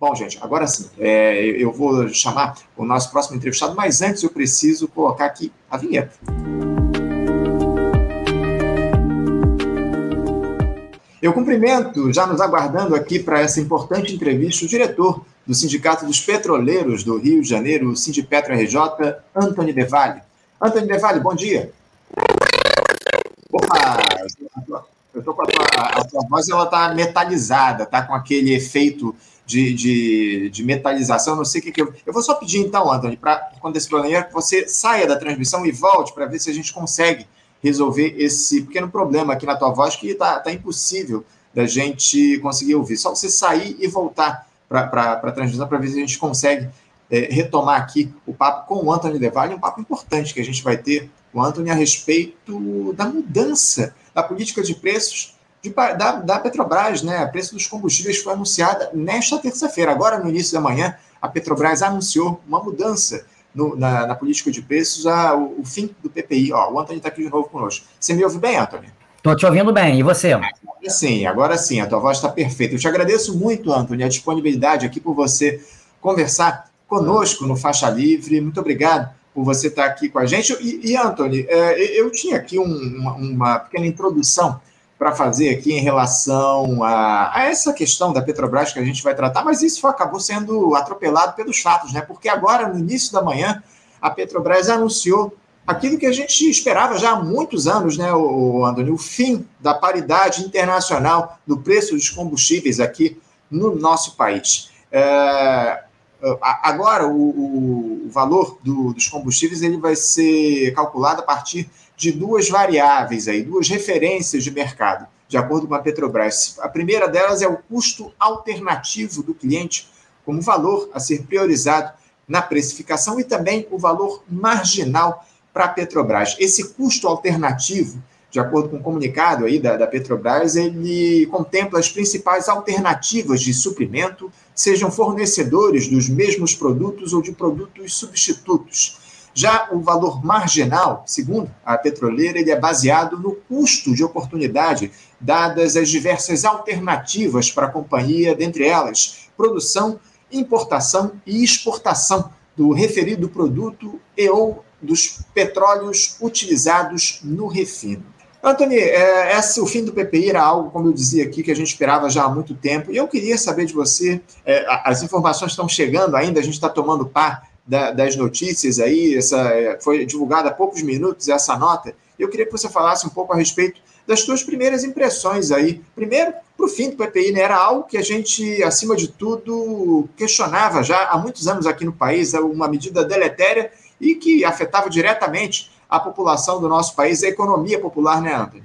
Bom, gente, agora sim, é, eu vou chamar o nosso próximo entrevistado, mas antes eu preciso colocar aqui a vinheta. Eu cumprimento, já nos aguardando aqui para essa importante entrevista, o diretor do Sindicato dos Petroleiros do Rio de Janeiro, o Sindipetro RJ, Antônio Devalle. Antônio Devalle, bom dia. Opa, eu tô com a tua, a tua voz, ela está metalizada, tá com aquele efeito de, de, de metalização, não sei o que, que eu. Eu vou só pedir então, Antônio, para quando esse problema que você saia da transmissão e volte para ver se a gente consegue resolver esse pequeno problema aqui na tua voz que está tá impossível da gente conseguir ouvir. Só você sair e voltar para a transmissão para ver se a gente consegue é, retomar aqui o papo com o Antônio Devalle, um papo importante que a gente vai ter com o Antônio a respeito da mudança da política de preços de, da, da, Petrobras, né? O preço dos combustíveis foi anunciada nesta terça-feira. Agora, no início da manhã, a Petrobras anunciou uma mudança no, na, na, política de preços, a, o, o, fim do PPI. Ó, o Antônio está aqui de novo conosco. Você me ouve bem, Antônio? Estou te ouvindo bem. E você? Agora sim, agora sim. A tua voz está perfeita. Eu te agradeço muito, Antônio, a disponibilidade aqui por você conversar conosco no Faixa Livre. Muito obrigado por você estar aqui com a gente. E, e Anthony, é, eu tinha aqui um, uma, uma, pequena introdução para fazer aqui em relação a, a, essa questão da Petrobras que a gente vai tratar, mas isso acabou sendo atropelado pelos fatos, né? Porque agora, no início da manhã, a Petrobras anunciou aquilo que a gente esperava já há muitos anos, né, o, Antônio, o fim da paridade internacional do preço dos combustíveis aqui no nosso país. É, agora, o, o valor do, dos combustíveis ele vai ser calculado a partir de duas variáveis, aí, duas referências de mercado, de acordo com a Petrobras. A primeira delas é o custo alternativo do cliente, como valor a ser priorizado na precificação, e também o valor marginal para a Petrobras. Esse custo alternativo, de acordo com o comunicado aí da, da Petrobras, ele contempla as principais alternativas de suprimento, sejam fornecedores dos mesmos produtos ou de produtos substitutos já o valor marginal, segundo a petroleira, ele é baseado no custo de oportunidade, dadas as diversas alternativas para a companhia, dentre elas produção, importação e exportação do referido produto e ou dos petróleos utilizados no refino. Antônio, é, esse, o fim do PPI era algo, como eu dizia aqui, que a gente esperava já há muito tempo, e eu queria saber de você, é, as informações estão chegando ainda, a gente está tomando par da, das notícias aí, essa, é, foi divulgada há poucos minutos essa nota. Eu queria que você falasse um pouco a respeito das suas primeiras impressões aí. Primeiro, para o fim do PPI, né? era algo que a gente, acima de tudo, questionava já há muitos anos aqui no país, é uma medida deletéria e que afetava diretamente a população do nosso país, a economia popular, né, Anthony?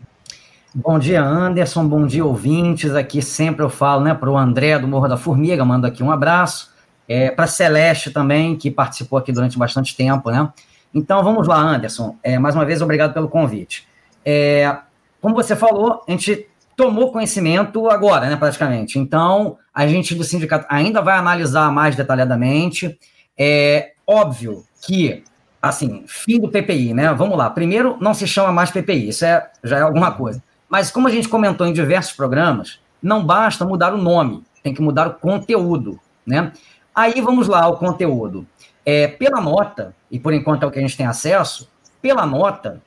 Bom dia, Anderson. Bom dia, ouvintes. Aqui sempre eu falo né, para o André do Morro da Formiga, mando aqui um abraço. É, para Celeste também, que participou aqui durante bastante tempo, né? Então vamos lá, Anderson. É, mais uma vez, obrigado pelo convite. É, como você falou, a gente tomou conhecimento agora, né, praticamente. Então, a gente do sindicato ainda vai analisar mais detalhadamente. É óbvio que, assim, fim do PPI, né? Vamos lá. Primeiro, não se chama mais PPI, isso é, já é alguma coisa. Mas, como a gente comentou em diversos programas, não basta mudar o nome, tem que mudar o conteúdo, né? Aí vamos lá ao conteúdo. É, pela nota, e por enquanto é o que a gente tem acesso, pela nota,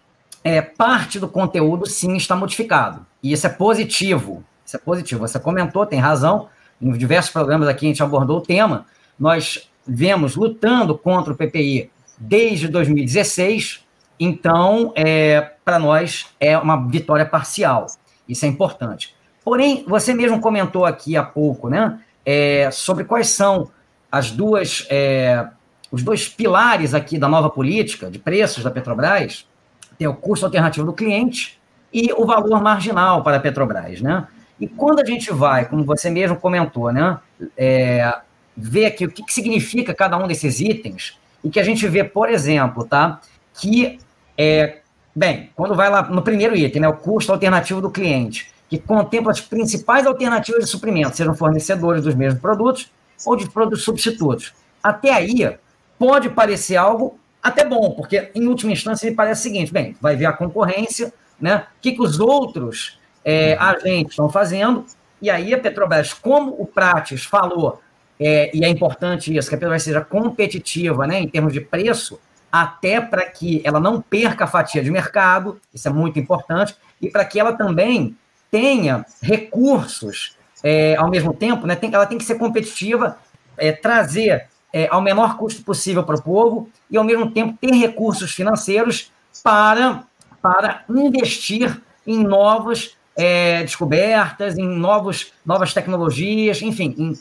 é, parte do conteúdo sim está modificado. E isso é positivo. Isso é positivo. Você comentou, tem razão. Em diversos programas aqui a gente abordou o tema. Nós vemos lutando contra o PPI desde 2016. Então, é, para nós, é uma vitória parcial. Isso é importante. Porém, você mesmo comentou aqui há pouco, né? É, sobre quais são as duas, é, os dois pilares aqui da nova política de preços da Petrobras, tem o custo alternativo do cliente e o valor marginal para a Petrobras, né? E quando a gente vai, como você mesmo comentou, né, é, ver aqui o que, que significa cada um desses itens, e que a gente vê, por exemplo, tá, que, é, bem, quando vai lá no primeiro item, né, o custo alternativo do cliente, que contempla as principais alternativas de suprimento, sejam fornecedores dos mesmos produtos ou de produtos substitutos. Até aí, pode parecer algo até bom, porque em última instância ele parece o seguinte: bem, vai ver a concorrência, né? O que, que os outros é, agentes estão fazendo, e aí a Petrobras, como o Prates falou é, e é importante isso, que a Petrobras seja competitiva né, em termos de preço, até para que ela não perca a fatia de mercado, isso é muito importante, e para que ela também tenha recursos é, ao mesmo tempo, né, tem, ela tem que ser competitiva, é, trazer é, ao menor custo possível para o povo e, ao mesmo tempo, ter recursos financeiros para, para investir em novas é, descobertas, em novos, novas tecnologias, enfim, em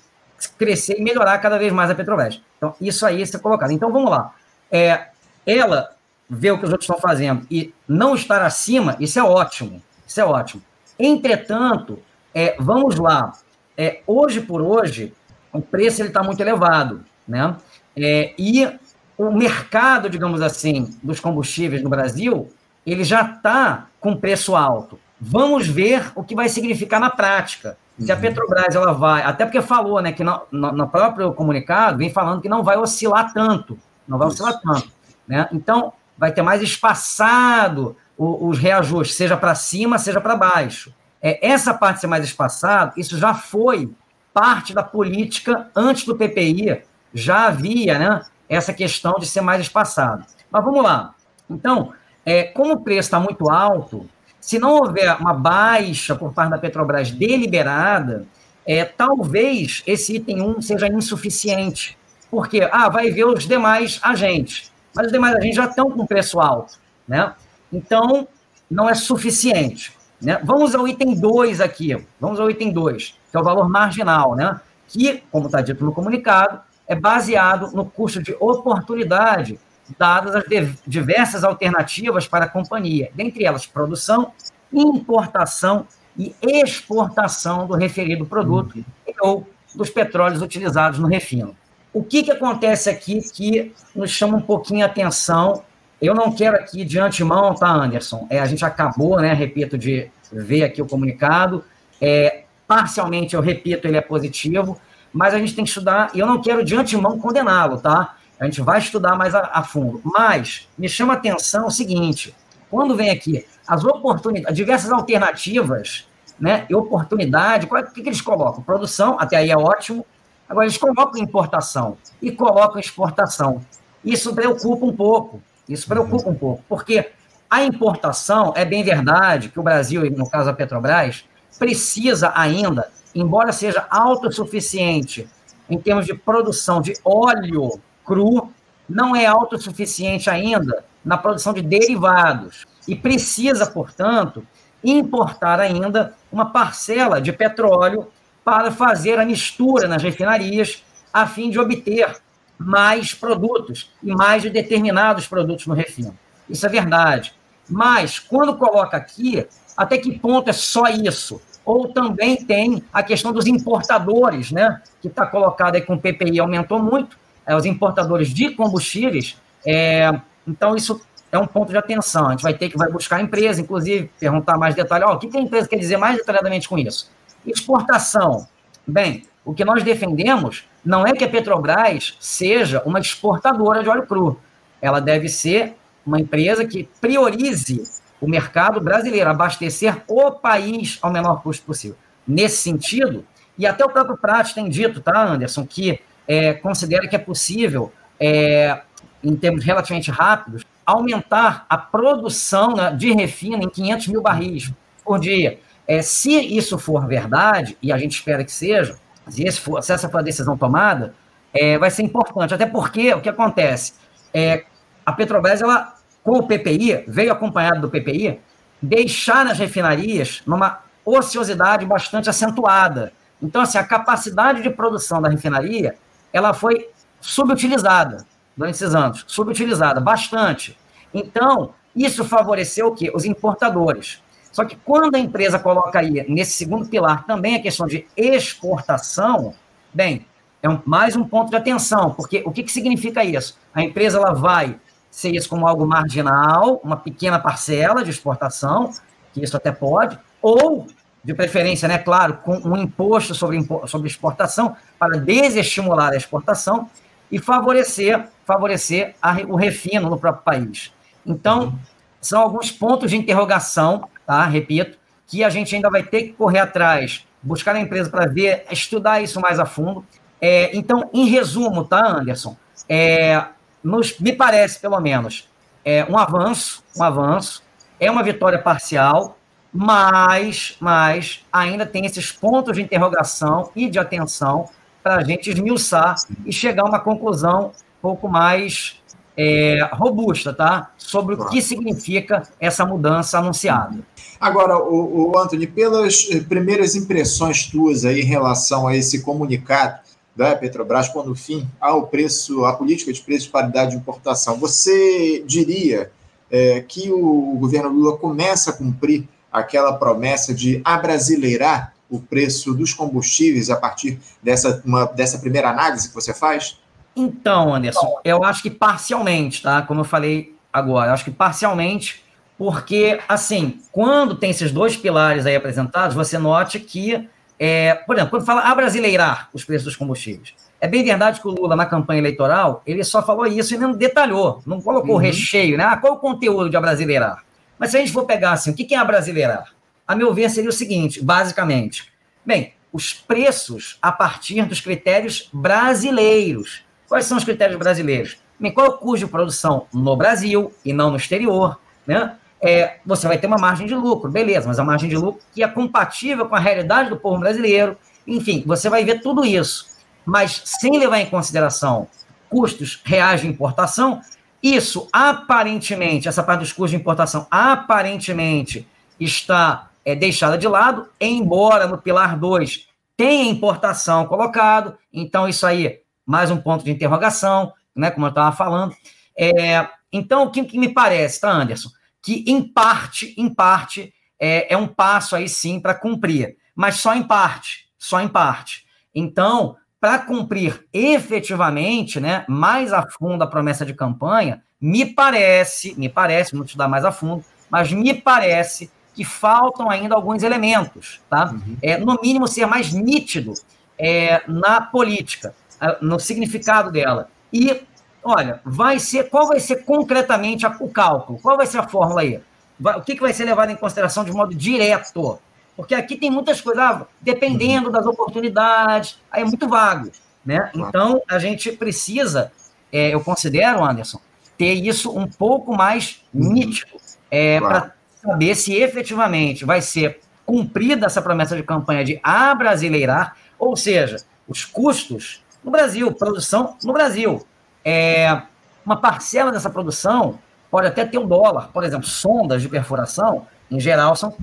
crescer e melhorar cada vez mais a Petrobras. Então, isso aí é colocado. Então, vamos lá. É, ela vê o que os outros estão fazendo e não estar acima, isso é ótimo. Isso é ótimo. Entretanto, é, vamos lá. É, hoje por hoje, o preço está muito elevado. Né? É, e o mercado, digamos assim, dos combustíveis no Brasil, ele já está com preço alto. Vamos ver o que vai significar na prática. Se a uhum. Petrobras ela vai, até porque falou, né, que no, no, no próprio comunicado vem falando que não vai oscilar tanto, não vai oscilar tanto, né? Então vai ter mais espaçado os, os reajustes, seja para cima, seja para baixo. É, essa parte ser mais espaçado, isso já foi parte da política antes do PPI, já havia, né, essa questão de ser mais espaçado. Mas vamos lá. Então, é, como o preço está muito alto, se não houver uma baixa por parte da Petrobras deliberada, é, talvez esse item 1 seja insuficiente. Porque, ah, vai ver os demais agentes. Mas os demais agentes já estão com preço alto, né? Então, não é suficiente. Né? Vamos ao item 2 aqui. Vamos ao item 2, que é o valor marginal, né? Que, como está dito no comunicado, é baseado no custo de oportunidade dadas as diversas alternativas para a companhia, dentre elas produção, importação e exportação do referido produto uhum. ou dos petróleos utilizados no refino. O que, que acontece aqui que nos chama um pouquinho a atenção? Eu não quero aqui de antemão, tá, Anderson? É, a gente acabou, né, repito, de ver aqui o comunicado. É, parcialmente, eu repito, ele é positivo, mas a gente tem que estudar, e eu não quero de antemão condená-lo, tá? A gente vai estudar mais a, a fundo. Mas me chama a atenção o seguinte: quando vem aqui as oportunidades, diversas alternativas, né? E oportunidade, o que, que eles colocam? Produção, até aí é ótimo. Agora eles colocam importação e colocam exportação. Isso preocupa um pouco. Isso preocupa um pouco, porque a importação é bem verdade que o Brasil, no caso a Petrobras, precisa ainda, embora seja autossuficiente em termos de produção de óleo cru não é autossuficiente ainda na produção de derivados. E precisa, portanto, importar ainda uma parcela de petróleo para fazer a mistura nas refinarias a fim de obter mais produtos e mais de determinados produtos no refino. Isso é verdade. Mas, quando coloca aqui, até que ponto é só isso? Ou também tem a questão dos importadores, né? Que está colocado aí com o PPI aumentou muito, é, os importadores de combustíveis. É, então, isso é um ponto de atenção. A gente vai ter que vai buscar a empresa, inclusive, perguntar mais detalhes. Oh, o que, que a empresa quer dizer mais detalhadamente com isso? Exportação. Bem, o que nós defendemos não é que a Petrobras seja uma exportadora de óleo cru. Ela deve ser uma empresa que priorize o mercado brasileiro, abastecer o país ao menor custo possível. Nesse sentido, e até o próprio Prat tem dito, tá, Anderson, que é, considera que é possível, é, em termos relativamente rápidos, aumentar a produção né, de refino em 500 mil barris por dia. É, se isso for verdade, e a gente espera que seja, se, for, se essa for a decisão tomada, é, vai ser importante. Até porque o que acontece? É, a Petrobras, ela, com o PPI, veio acompanhado do PPI, deixar nas refinarias numa ociosidade bastante acentuada. Então, assim, a capacidade de produção da refinaria ela foi subutilizada durante esses anos, subutilizada bastante. Então, isso favoreceu o quê? Os importadores. Só que quando a empresa coloca aí nesse segundo pilar também a questão de exportação, bem, é um, mais um ponto de atenção, porque o que, que significa isso? A empresa ela vai ser isso como algo marginal, uma pequena parcela de exportação, que isso até pode, ou de preferência, né, claro, com um imposto sobre, sobre exportação para desestimular a exportação e favorecer, favorecer a, o refino no próprio país. Então, são alguns pontos de interrogação, tá? Repito, que a gente ainda vai ter que correr atrás, buscar a empresa para ver, estudar isso mais a fundo. É, então, em resumo, tá, Anderson? É, nos, me parece, pelo menos, é um avanço, um avanço, é uma vitória parcial, mas, mas ainda tem esses pontos de interrogação e de atenção para a gente esmiuçar e chegar a uma conclusão um pouco mais é, robusta, tá? Sobre o que significa essa mudança anunciada. Agora, o, o Anthony, pelas eh, primeiras impressões tuas aí em relação a esse comunicado da Petrobras, quando fim ao preço, a política de preço de paridade de importação, você diria é, que o governo Lula começa a cumprir aquela promessa de abrasileirar o preço dos combustíveis a partir dessa, uma, dessa primeira análise que você faz? Então, Anderson, eu acho que parcialmente, tá? Como eu falei agora, eu acho que parcialmente, porque, assim, quando tem esses dois pilares aí apresentados, você note que, é, por exemplo, quando fala abrasileirar os preços dos combustíveis, é bem verdade que o Lula, na campanha eleitoral, ele só falou isso e não detalhou, não colocou uhum. recheio, né? Ah, qual o conteúdo de abrasileirar? Mas se a gente for pegar assim, o que é abrasileirar? A meu ver, seria o seguinte, basicamente. Bem, os preços a partir dos critérios brasileiros. Quais são os critérios brasileiros? Qual é o custo de produção no Brasil e não no exterior? Né? É, você vai ter uma margem de lucro, beleza, mas a margem de lucro que é compatível com a realidade do povo brasileiro. Enfim, você vai ver tudo isso. Mas sem levar em consideração custos reais de importação, isso aparentemente, essa parte dos custos de importação, aparentemente está é, deixada de lado, embora no pilar 2 tenha importação colocado, então isso aí mais um ponto de interrogação, né, como eu estava falando. É, então, o que, que, me parece, tá, Anderson? Que, em parte, em parte, é, é um passo aí sim para cumprir, mas só em parte, só em parte. Então, para cumprir efetivamente, né, mais a fundo a promessa de campanha, me parece, me parece, vou estudar mais a fundo, mas me parece que faltam ainda alguns elementos, tá? Uhum. É, no mínimo, ser mais nítido é, na política no significado dela. E, olha, vai ser, qual vai ser concretamente a, o cálculo? Qual vai ser a fórmula aí? Vai, o que, que vai ser levado em consideração de modo direto? Porque aqui tem muitas coisas, ah, dependendo das oportunidades, aí é muito vago, né? Então, a gente precisa, é, eu considero, Anderson, ter isso um pouco mais uhum. nítido, é, claro. para saber se efetivamente vai ser cumprida essa promessa de campanha de abrasileirar, ou seja, os custos no Brasil, produção no Brasil. É, uma parcela dessa produção pode até ter um dólar. Por exemplo, sondas de perfuração, em geral, são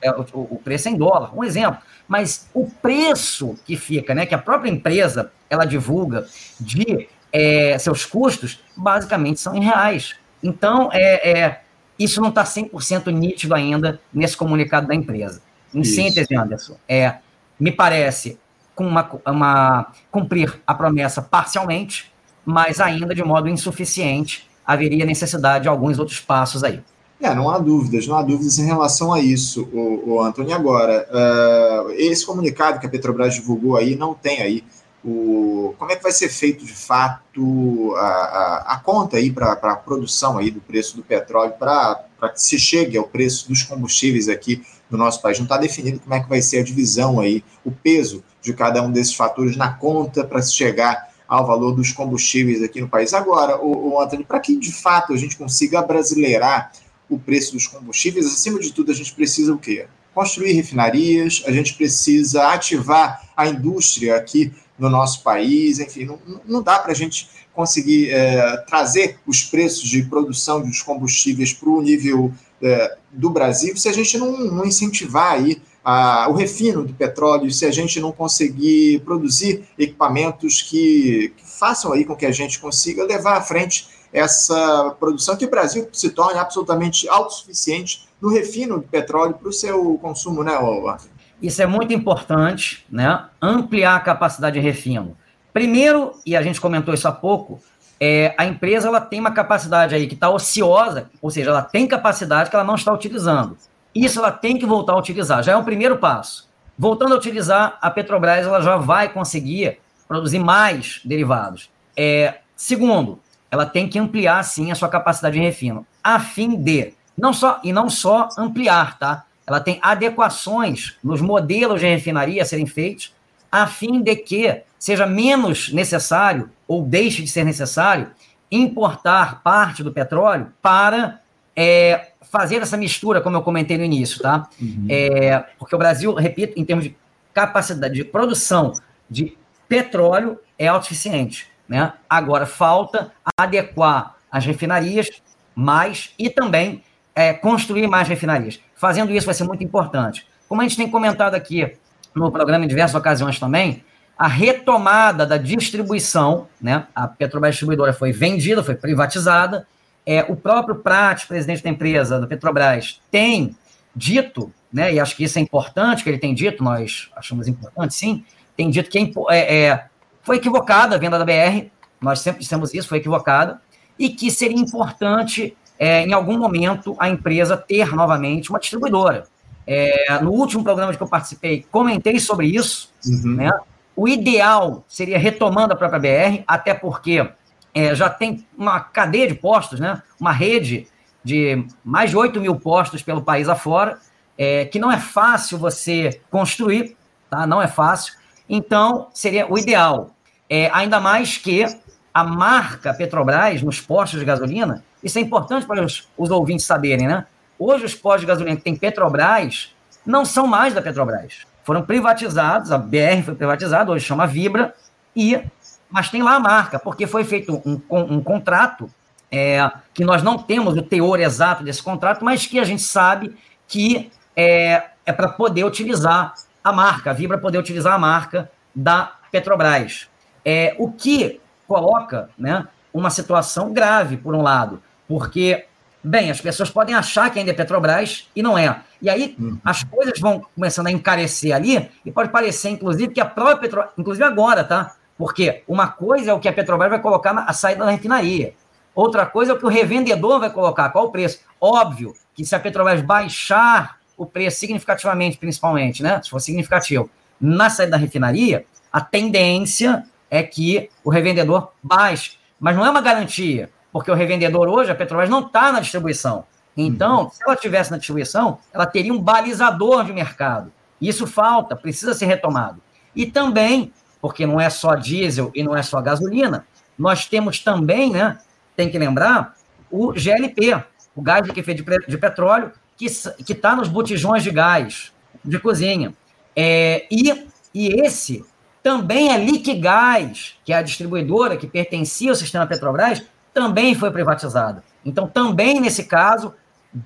é, o, o, preço é em dólar. Um exemplo. Mas o preço que fica, né, que a própria empresa ela divulga de é, seus custos, basicamente são em reais. Então, é, é isso não está 100% nítido ainda nesse comunicado da empresa. Em isso. síntese, Anderson, é, me parece com uma, uma, cumprir a promessa parcialmente, mas ainda de modo insuficiente. Haveria necessidade de alguns outros passos aí. É, não há dúvidas, não há dúvidas em relação a isso, o, o Antônio. Agora, uh, esse comunicado que a Petrobras divulgou aí não tem aí o, como é que vai ser feito de fato a, a, a conta aí para a produção aí do preço do petróleo para que se chegue ao preço dos combustíveis aqui no nosso país. Não está definido como é que vai ser a divisão aí, o peso de cada um desses fatores na conta para se chegar ao valor dos combustíveis aqui no país. Agora, o, o Antônio, para que de fato a gente consiga brasileirar o preço dos combustíveis, acima de tudo, a gente precisa o quê? Construir refinarias, a gente precisa ativar a indústria aqui no nosso país, enfim, não, não dá para a gente conseguir é, trazer os preços de produção dos combustíveis para o nível é, do Brasil se a gente não, não incentivar aí a, o refino do petróleo, se a gente não conseguir produzir equipamentos que, que façam aí com que a gente consiga levar à frente essa produção, que o Brasil se torne absolutamente autossuficiente no refino do petróleo para o seu consumo, né, Arthur? Isso é muito importante, né? Ampliar a capacidade de refino. Primeiro, e a gente comentou isso há pouco, é, a empresa ela tem uma capacidade aí que está ociosa, ou seja, ela tem capacidade que ela não está utilizando. Isso ela tem que voltar a utilizar, já é um primeiro passo. Voltando a utilizar, a Petrobras ela já vai conseguir produzir mais derivados. É, segundo, ela tem que ampliar sim a sua capacidade de refino, a fim de não só e não só ampliar, tá? Ela tem adequações nos modelos de refinaria a serem feitos, a fim de que seja menos necessário ou deixe de ser necessário importar parte do petróleo para é, fazer essa mistura, como eu comentei no início, tá? Uhum. É, porque o Brasil, repito, em termos de capacidade de produção de petróleo, é autossuficiente. Né? Agora, falta adequar as refinarias mais e também é, construir mais refinarias. Fazendo isso vai ser muito importante. Como a gente tem comentado aqui no programa em diversas ocasiões também, a retomada da distribuição, né? A Petrobras Distribuidora foi vendida, foi privatizada. É, o próprio Prat, presidente da empresa, da Petrobras, tem dito, né? E acho que isso é importante que ele tem dito, nós achamos importante, sim, tem dito que é, é, é foi equivocada a venda da BR, nós sempre dissemos isso, foi equivocada, e que seria importante, é, em algum momento, a empresa ter novamente uma distribuidora. É, no último programa que eu participei, comentei sobre isso. Uhum. Né? O ideal seria retomando a própria BR, até porque é, já tem uma cadeia de postos, né? uma rede de mais de 8 mil postos pelo país afora, é, que não é fácil você construir, tá? não é fácil. Então, seria o ideal é, ainda mais que a marca Petrobras nos postos de gasolina, isso é importante para os, os ouvintes saberem, né? Hoje os postos de gasolina que tem Petrobras não são mais da Petrobras. Foram privatizados, a BR foi privatizada, hoje chama Vibra, e mas tem lá a marca, porque foi feito um, um contrato é, que nós não temos o teor exato desse contrato, mas que a gente sabe que é, é para poder utilizar a marca, a Vibra poder utilizar a marca da Petrobras. É, o que coloca né, uma situação grave, por um lado, porque, bem, as pessoas podem achar que ainda é Petrobras e não é. E aí uhum. as coisas vão começando a encarecer ali e pode parecer, inclusive, que a própria Petrobras, inclusive agora, tá? Porque uma coisa é o que a Petrobras vai colocar na saída da refinaria. Outra coisa é o que o revendedor vai colocar, qual o preço. Óbvio que se a Petrobras baixar o preço significativamente, principalmente, né? Se for significativo, na saída da refinaria, a tendência é que o revendedor baixe. Mas não é uma garantia, porque o revendedor hoje, a Petrobras, não está na distribuição. Então, uhum. se ela tivesse na distribuição, ela teria um balizador de mercado. Isso falta, precisa ser retomado. E também, porque não é só diesel e não é só gasolina, nós temos também, né, tem que lembrar, o GLP, o gás liquefeito de, de petróleo, que está nos botijões de gás de cozinha. É, e, e esse também a Liquigás, que é a distribuidora que pertencia ao sistema Petrobras, também foi privatizada. Então, também nesse caso,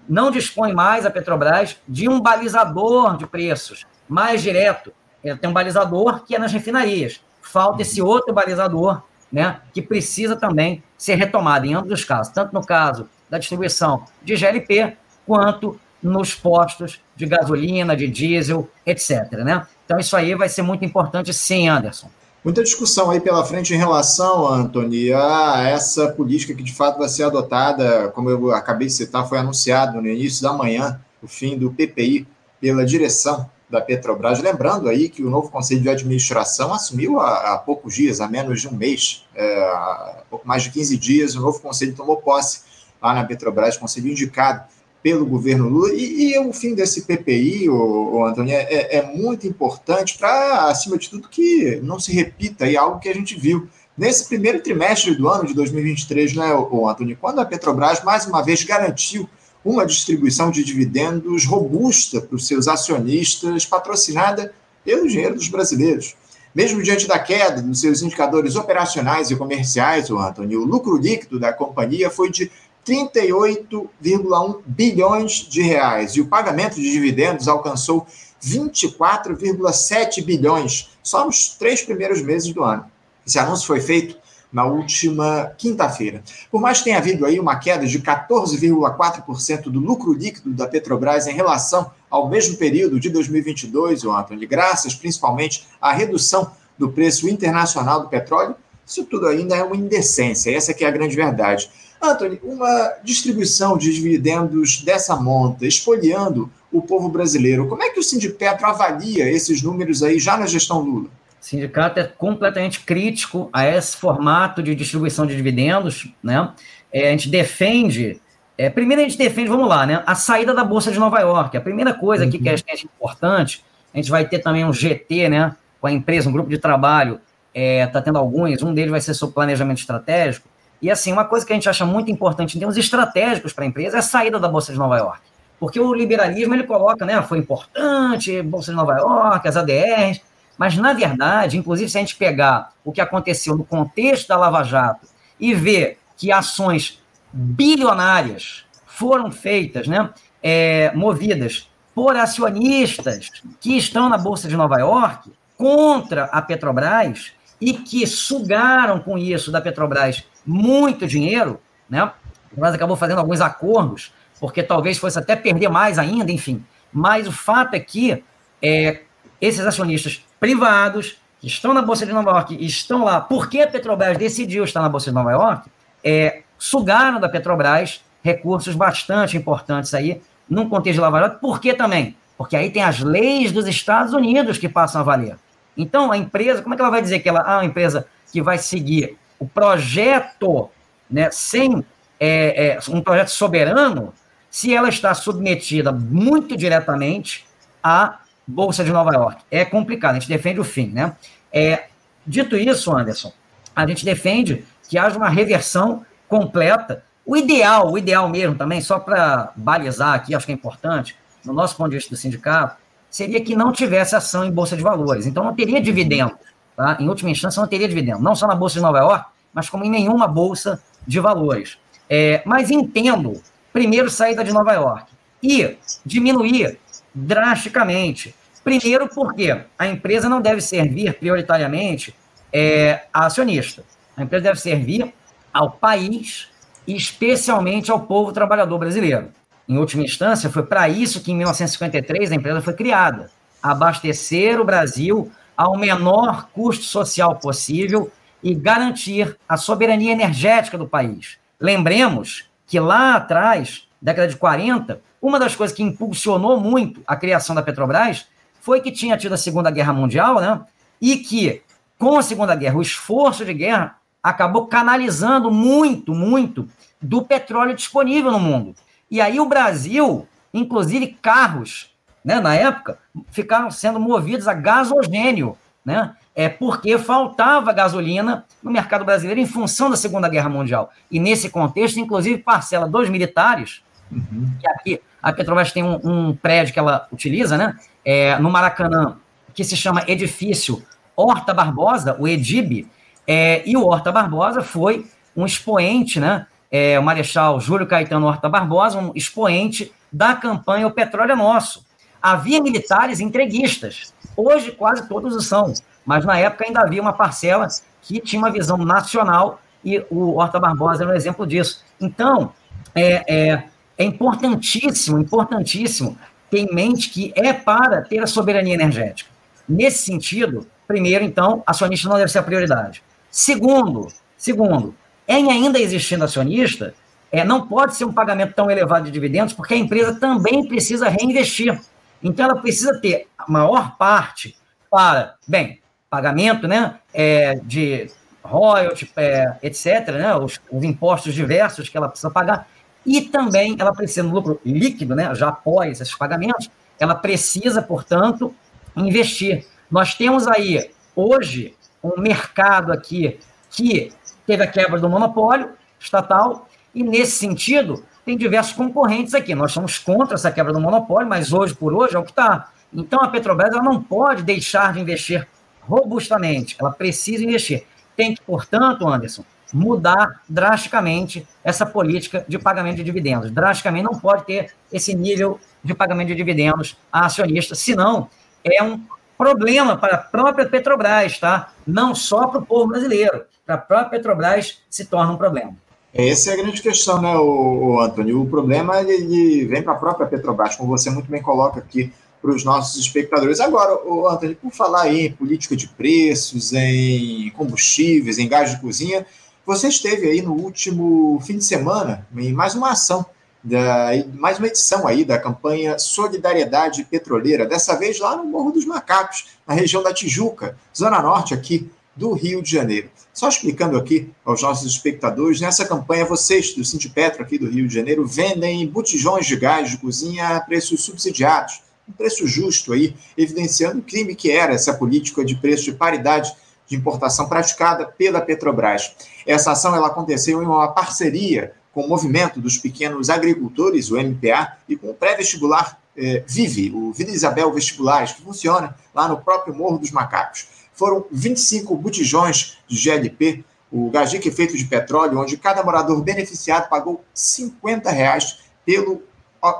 não dispõe mais a Petrobras de um balizador de preços mais direto. Ela tem um balizador que é nas refinarias. Falta esse outro balizador, né, que precisa também ser retomado em ambos os casos, tanto no caso da distribuição de GLP, quanto nos postos de gasolina, de diesel, etc. Né? Então, isso aí vai ser muito importante, sim, Anderson. Muita discussão aí pela frente em relação, Antony, a essa política que de fato vai ser adotada, como eu acabei de citar, foi anunciado no início da manhã, o fim do PPI pela direção da Petrobras. Lembrando aí que o novo Conselho de Administração assumiu há, há poucos dias, há menos de um mês, é, há pouco mais de 15 dias, o novo Conselho tomou posse lá na Petrobras, Conselho indicado pelo governo Lula. E, e o fim desse PPI, o, o Antônio, é, é, muito importante para, acima de tudo, que não se repita aí algo que a gente viu nesse primeiro trimestre do ano de 2023, né, o, Antônio? Quando a Petrobras, mais uma vez, garantiu uma distribuição de dividendos robusta para os seus acionistas, patrocinada pelo dinheiro dos brasileiros. Mesmo diante da queda dos seus indicadores operacionais e comerciais, o Antônio, o lucro líquido da companhia foi de 38,1 bilhões de reais e o pagamento de dividendos alcançou 24,7 bilhões só nos três primeiros meses do ano. Esse anúncio foi feito na última quinta-feira. Por mais que tenha havido aí uma queda de 14,4% do lucro líquido da Petrobras em relação ao mesmo período de 2022, Anthony, graças principalmente à redução do preço internacional do petróleo, isso tudo ainda é uma indecência, essa que é a grande verdade. Anthony, uma distribuição de dividendos dessa monta, espoliando o povo brasileiro, como é que o Sindipetro avalia esses números aí já na gestão Lula? O sindicato é completamente crítico a esse formato de distribuição de dividendos, né? É, a gente defende, é, primeiro a gente defende, vamos lá, né? A saída da Bolsa de Nova York. A primeira coisa aqui uhum. que a gente é importante, a gente vai ter também um GT, né? Com a empresa, um grupo de trabalho está é, tá tendo alguns, um deles vai ser sobre planejamento estratégico. E assim, uma coisa que a gente acha muito importante em termos estratégicos para a empresa é a saída da Bolsa de Nova York. Porque o liberalismo ele coloca, né, foi importante, Bolsa de Nova York, as ADRs, mas na verdade, inclusive se a gente pegar o que aconteceu no contexto da Lava Jato e ver que ações bilionárias foram feitas, né, é, movidas por acionistas que estão na Bolsa de Nova York contra a Petrobras e que sugaram com isso da Petrobras muito dinheiro, né? A Petrobras acabou fazendo alguns acordos porque talvez fosse até perder mais ainda, enfim. Mas o fato é que é, esses acionistas privados que estão na Bolsa de Nova York e estão lá porque a Petrobras decidiu estar na Bolsa de Nova York, é, sugaram da Petrobras recursos bastante importantes aí num contexto de Lava Jato. Por que também? Porque aí tem as leis dos Estados Unidos que passam a valer. Então, a empresa, como é que ela vai dizer que ela é uma empresa que vai seguir o projeto né, sem é, é, um projeto soberano se ela está submetida muito diretamente à Bolsa de Nova York. É complicado, a gente defende o fim, né? É, dito isso, Anderson, a gente defende que haja uma reversão completa. O ideal, o ideal mesmo também, só para balizar aqui, acho que é importante, no nosso ponto de vista do sindicato, seria que não tivesse ação em Bolsa de Valores. Então não teria dividendo. Tá? Em última instância, não teria dividendo. Não só na Bolsa de Nova York, mas como em nenhuma Bolsa de Valores. É, mas entendo primeiro saída de Nova York e diminuir drasticamente. Primeiro, porque a empresa não deve servir prioritariamente é, a acionista. A empresa deve servir ao país e especialmente ao povo trabalhador brasileiro. Em última instância, foi para isso que em 1953 a empresa foi criada abastecer o Brasil ao menor custo social possível e garantir a soberania energética do país. Lembremos que lá atrás, década de 40, uma das coisas que impulsionou muito a criação da Petrobras foi que tinha tido a Segunda Guerra Mundial, né? E que, com a Segunda Guerra, o esforço de guerra acabou canalizando muito, muito do petróleo disponível no mundo. E aí o Brasil, inclusive carros, né, na época, ficaram sendo movidos a gasogênio, né? é porque faltava gasolina no mercado brasileiro em função da Segunda Guerra Mundial. E nesse contexto, inclusive, parcela dos militares, uhum. que aqui a Petrobras tem um, um, prédio que ela utiliza, né, é, no Maracanã, que se chama Edifício Horta Barbosa, o EDIB, é, e o Horta Barbosa foi um expoente, né, é, o Marechal Júlio Caetano Horta Barbosa, um expoente da campanha O Petróleo é Nosso. Havia militares entreguistas, hoje quase todos são, mas na época ainda havia uma parcela que tinha uma visão nacional e o Horta Barbosa era um exemplo disso. Então, é, é, é importantíssimo, importantíssimo ter em mente que é para ter a soberania energética. Nesse sentido, primeiro, então, acionista não deve ser a prioridade. Segundo, segundo, em ainda existindo acionista, é, não pode ser um pagamento tão elevado de dividendos, porque a empresa também precisa reinvestir. Então, ela precisa ter a maior parte para, bem, pagamento né, é, de royalty, é, etc., né, os, os, impostos diversos que ela precisa pagar, e também ela precisa, no lucro líquido, né, já após esses pagamentos, ela precisa, portanto, investir. Nós temos aí, hoje, um mercado aqui que teve a quebra do monopólio estatal, e nesse sentido, tem diversos concorrentes aqui. Nós somos contra essa quebra do monopólio, mas hoje por hoje é o que está. Então a Petrobras ela não pode deixar de investir robustamente, ela precisa investir. Tem que, portanto, Anderson, mudar drasticamente essa política de pagamento de dividendos. Drasticamente não pode ter esse nível de pagamento de dividendos a acionistas, senão é um problema para a própria Petrobras, tá? Não só para o povo brasileiro, para a própria Petrobras se torna um problema. Essa é a grande questão, né, o, Antônio? O problema ele vem para a própria Petrobras, como você muito bem coloca aqui para os nossos espectadores. Agora, o Antônio, por falar em política de preços, em combustíveis, em gás de cozinha, você esteve aí no último fim de semana em mais uma ação, da, mais uma edição aí da campanha Solidariedade Petroleira, dessa vez lá no Morro dos Macacos, na região da Tijuca, zona norte aqui do Rio de Janeiro. Só explicando aqui aos nossos espectadores, nessa campanha vocês do Sintipetro aqui do Rio de Janeiro vendem botijões de gás de cozinha a preços subsidiados um preço justo aí, evidenciando o crime que era essa política de preço de paridade de importação praticada pela Petrobras. Essa ação ela aconteceu em uma parceria com o Movimento dos Pequenos Agricultores, o MPA, e com o pré-vestibular eh, Vive, o Vida Isabel Vestibulares, que funciona lá no próprio Morro dos Macacos. Foram 25 botijões de GLP, o Gajique feito de petróleo, onde cada morador beneficiado pagou 50 reais pelo,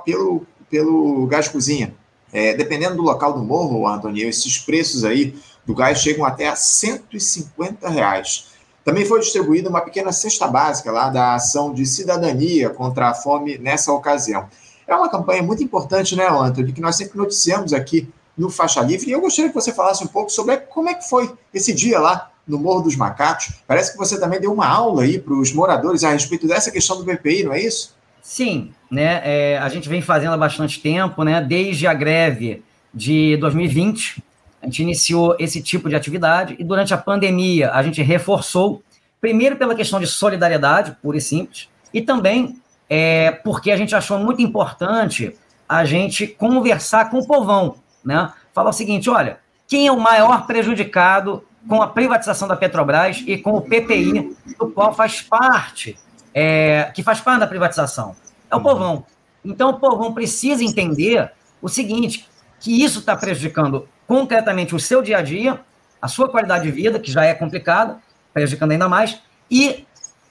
pelo, pelo gás cozinha. É, dependendo do local do morro, Antônio, esses preços aí do gás chegam até a 150 reais. Também foi distribuída uma pequena cesta básica lá da ação de cidadania contra a fome nessa ocasião. É uma campanha muito importante, né, Antônio, que nós sempre noticiamos aqui no Faixa Livre. E eu gostaria que você falasse um pouco sobre como é que foi esse dia lá no Morro dos Macacos. Parece que você também deu uma aula aí para os moradores a respeito dessa questão do BPI, não é isso? Sim, né? É, a gente vem fazendo há bastante tempo, né? Desde a greve de 2020, a gente iniciou esse tipo de atividade e durante a pandemia a gente reforçou, primeiro pela questão de solidariedade, pura e simples, e também é, porque a gente achou muito importante a gente conversar com o povão, né? Falar o seguinte, olha, quem é o maior prejudicado com a privatização da Petrobras e com o PPI, do qual faz parte é, que faz parte da privatização. É o povão. Então, o povão precisa entender o seguinte, que isso está prejudicando concretamente o seu dia a dia, a sua qualidade de vida, que já é complicada, prejudicando ainda mais, e,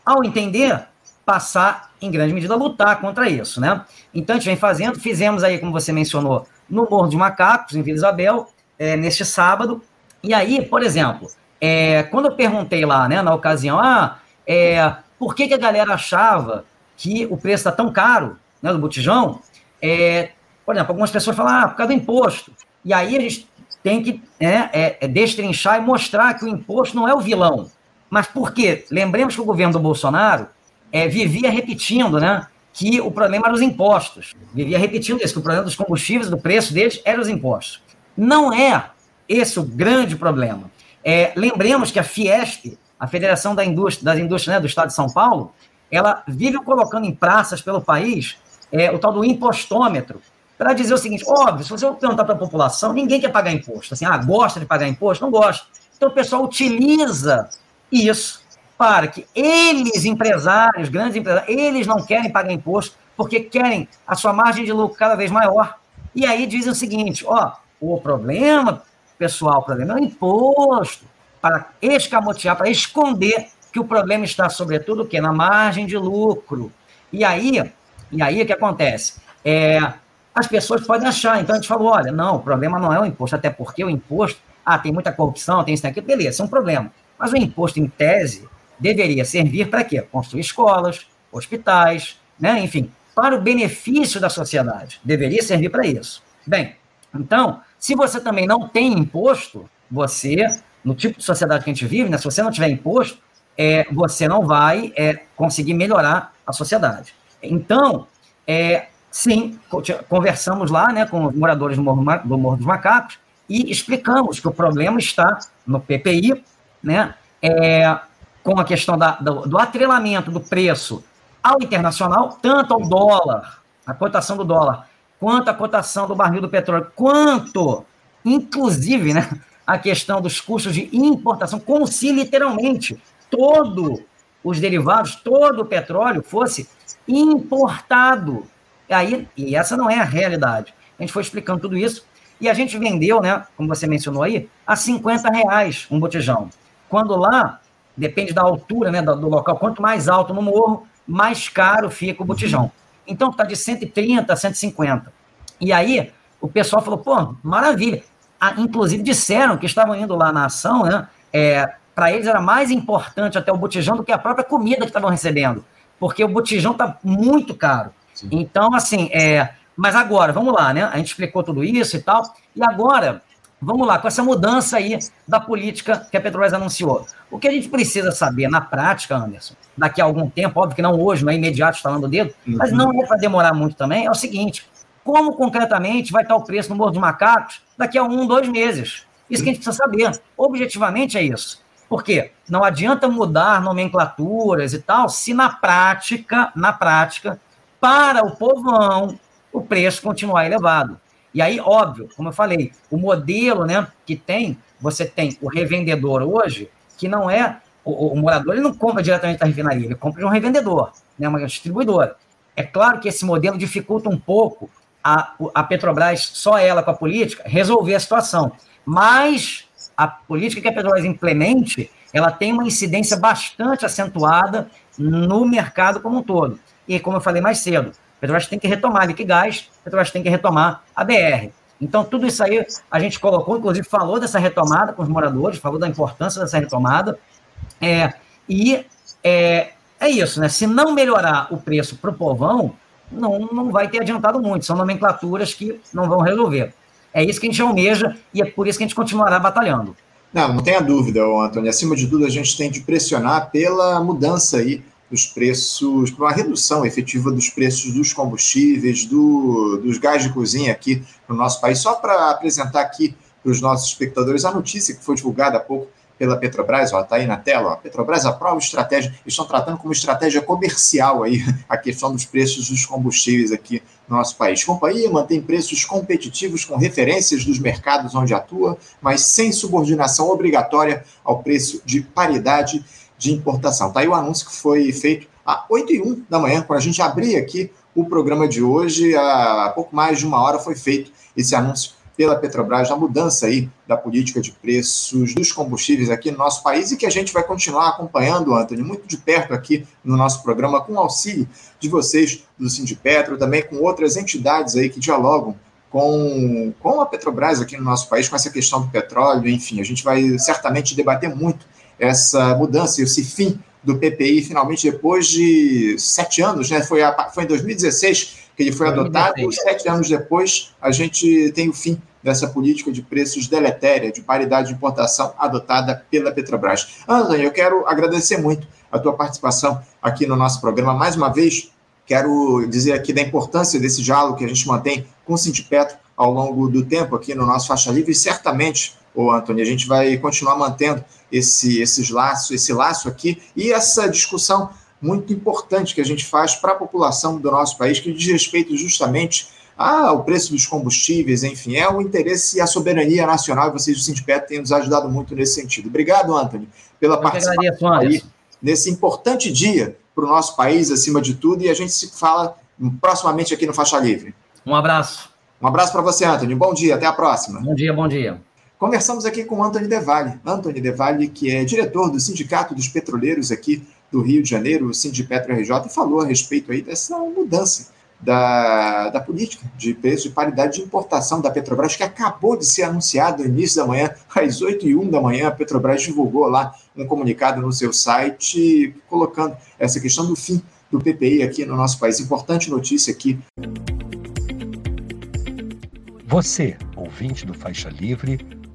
ao entender, passar, em grande medida, a lutar contra isso, né? Então, a gente vem fazendo, fizemos aí, como você mencionou, no Morro de Macacos, em Vila Isabel, é, neste sábado, e aí, por exemplo, é, quando eu perguntei lá, né, na ocasião, ah, é, por que, que a galera achava que o preço está tão caro né, do botijão? É, por exemplo, algumas pessoas falam, ah, por causa do imposto. E aí a gente tem que né, é, é, destrinchar e mostrar que o imposto não é o vilão. Mas por quê? Lembremos que o governo do Bolsonaro é, vivia repetindo né, que o problema eram os impostos. Vivia repetindo isso, que o problema dos combustíveis, do preço deles, eram os impostos. Não é esse o grande problema. É, lembremos que a Fiesp a Federação da Indústria, das Indústrias né, do Estado de São Paulo, ela vive colocando em praças pelo país é, o tal do impostômetro, para dizer o seguinte: óbvio, se você perguntar para a população, ninguém quer pagar imposto. Assim, ah, gosta de pagar imposto? Não gosta. Então o pessoal utiliza isso para que eles, empresários, grandes empresários, eles não querem pagar imposto porque querem a sua margem de lucro cada vez maior. E aí dizem o seguinte: ó, o problema, pessoal, o problema é o imposto para escamotear, para esconder que o problema está, sobretudo, que na margem de lucro. E aí, e aí o que acontece? É, as pessoas podem achar, então a gente falou, olha, não, o problema não é o imposto, até porque o imposto, ah, tem muita corrupção, tem isso aqui, beleza, é um problema. Mas o imposto, em tese, deveria servir para quê? Construir escolas, hospitais, né? enfim, para o benefício da sociedade. Deveria servir para isso. Bem, então, se você também não tem imposto, você no tipo de sociedade que a gente vive, né, se você não tiver imposto, é, você não vai é, conseguir melhorar a sociedade. Então, é, sim, conversamos lá né, com os moradores do Morro, do Morro dos Macacos e explicamos que o problema está no PPI, né, é, com a questão da, do, do atrelamento do preço ao internacional, tanto ao dólar, a cotação do dólar, quanto a cotação do barril do petróleo, quanto, inclusive, né, a questão dos custos de importação, como se literalmente todo os derivados, todo o petróleo fosse importado. E, aí, e essa não é a realidade. A gente foi explicando tudo isso e a gente vendeu, né, como você mencionou aí, a 50 reais um botijão. Quando lá, depende da altura né, do, do local, quanto mais alto no morro, mais caro fica o botijão. Então está de 130 a 150. E aí o pessoal falou, pô, maravilha inclusive disseram que estavam indo lá na ação, né? É, para eles era mais importante até o botijão do que a própria comida que estavam recebendo, porque o botijão está muito caro. Sim. Então, assim, é, mas agora, vamos lá, né? A gente explicou tudo isso e tal, e agora, vamos lá, com essa mudança aí da política que a Petrobras anunciou. O que a gente precisa saber na prática, Anderson, daqui a algum tempo, óbvio que não hoje, não é imediato instalando o dedo, uhum. mas não é para demorar muito também, é o seguinte: como concretamente vai estar o preço no Morro dos Macacos daqui a um, dois meses? Isso que a gente precisa saber. Objetivamente é isso. Por quê? Não adianta mudar nomenclaturas e tal, se na prática, na prática, para o povão, o preço continuar elevado. E aí, óbvio, como eu falei, o modelo né, que tem, você tem o revendedor hoje, que não é o, o morador, ele não compra diretamente da refinaria, ele compra de um revendedor, né, uma distribuidora. É claro que esse modelo dificulta um pouco a, a Petrobras, só ela com a política, resolver a situação. Mas a política que a Petrobras implemente, ela tem uma incidência bastante acentuada no mercado como um todo. E como eu falei mais cedo, Petrobras tem que retomar Liquigás, Petrobras tem que retomar a BR. Então, tudo isso aí a gente colocou, inclusive falou dessa retomada com os moradores, falou da importância dessa retomada. É, e é, é isso, né? Se não melhorar o preço para o povão, não, não vai ter adiantado muito. São nomenclaturas que não vão resolver. É isso que a gente almeja e é por isso que a gente continuará batalhando. Não, não tenha dúvida, Antônio. Acima de tudo, a gente tem de pressionar pela mudança aí dos preços, por uma redução efetiva dos preços dos combustíveis, do, dos gás de cozinha aqui no nosso país. Só para apresentar aqui para os nossos espectadores a notícia que foi divulgada há pouco pela Petrobras, está aí na tela, ó, a Petrobras aprova estratégia, estão tratando como estratégia comercial aí a questão dos preços dos combustíveis aqui no nosso país. Companhia mantém preços competitivos com referências dos mercados onde atua, mas sem subordinação obrigatória ao preço de paridade de importação. Está aí o anúncio que foi feito às 8 e 1 da manhã, quando a gente abria aqui o programa de hoje, há pouco mais de uma hora foi feito esse anúncio pela Petrobras da mudança aí da política de preços dos combustíveis aqui no nosso país e que a gente vai continuar acompanhando, Antônio, muito de perto aqui no nosso programa, com o auxílio de vocês do Sindipetro, também com outras entidades aí que dialogam com, com a Petrobras aqui no nosso país, com essa questão do petróleo, enfim, a gente vai certamente debater muito essa mudança esse fim do PPI, finalmente, depois de sete anos, né? Foi, a, foi em 2016 que ele foi adotado, sete anos depois, a gente tem o fim dessa política de preços deletéria, de paridade de importação adotada pela Petrobras. Antônio, eu quero agradecer muito a tua participação aqui no nosso programa. Mais uma vez, quero dizer aqui da importância desse diálogo que a gente mantém com o Sindipetro ao longo do tempo aqui no nosso Faixa Livre e certamente, ô Antônio, a gente vai continuar mantendo esse, esses laços, esse laço aqui e essa discussão muito importante que a gente faz para a população do nosso país, que diz respeito justamente ao preço dos combustíveis, enfim, é o interesse e a soberania nacional, e vocês do Sindipet têm nos ajudado muito nesse sentido. Obrigado, Anthony, pela Eu participação aí nesse importante dia para o nosso país, acima de tudo, e a gente se fala proximamente aqui no Faixa Livre. Um abraço. Um abraço para você, Anthony. Bom dia, até a próxima. Bom dia, bom dia. Conversamos aqui com Antônio Devalle. Antônio Devalle, que é diretor do Sindicato dos Petroleiros aqui do Rio de Janeiro, o Sindipetro RJ, falou a respeito aí dessa mudança da, da política de preço de paridade de importação da Petrobras, que acabou de ser anunciado no início da manhã, às 8 e 1 da manhã, a Petrobras divulgou lá um comunicado no seu site, colocando essa questão do fim do PPI aqui no nosso país. Importante notícia aqui. Você, ouvinte do Faixa Livre,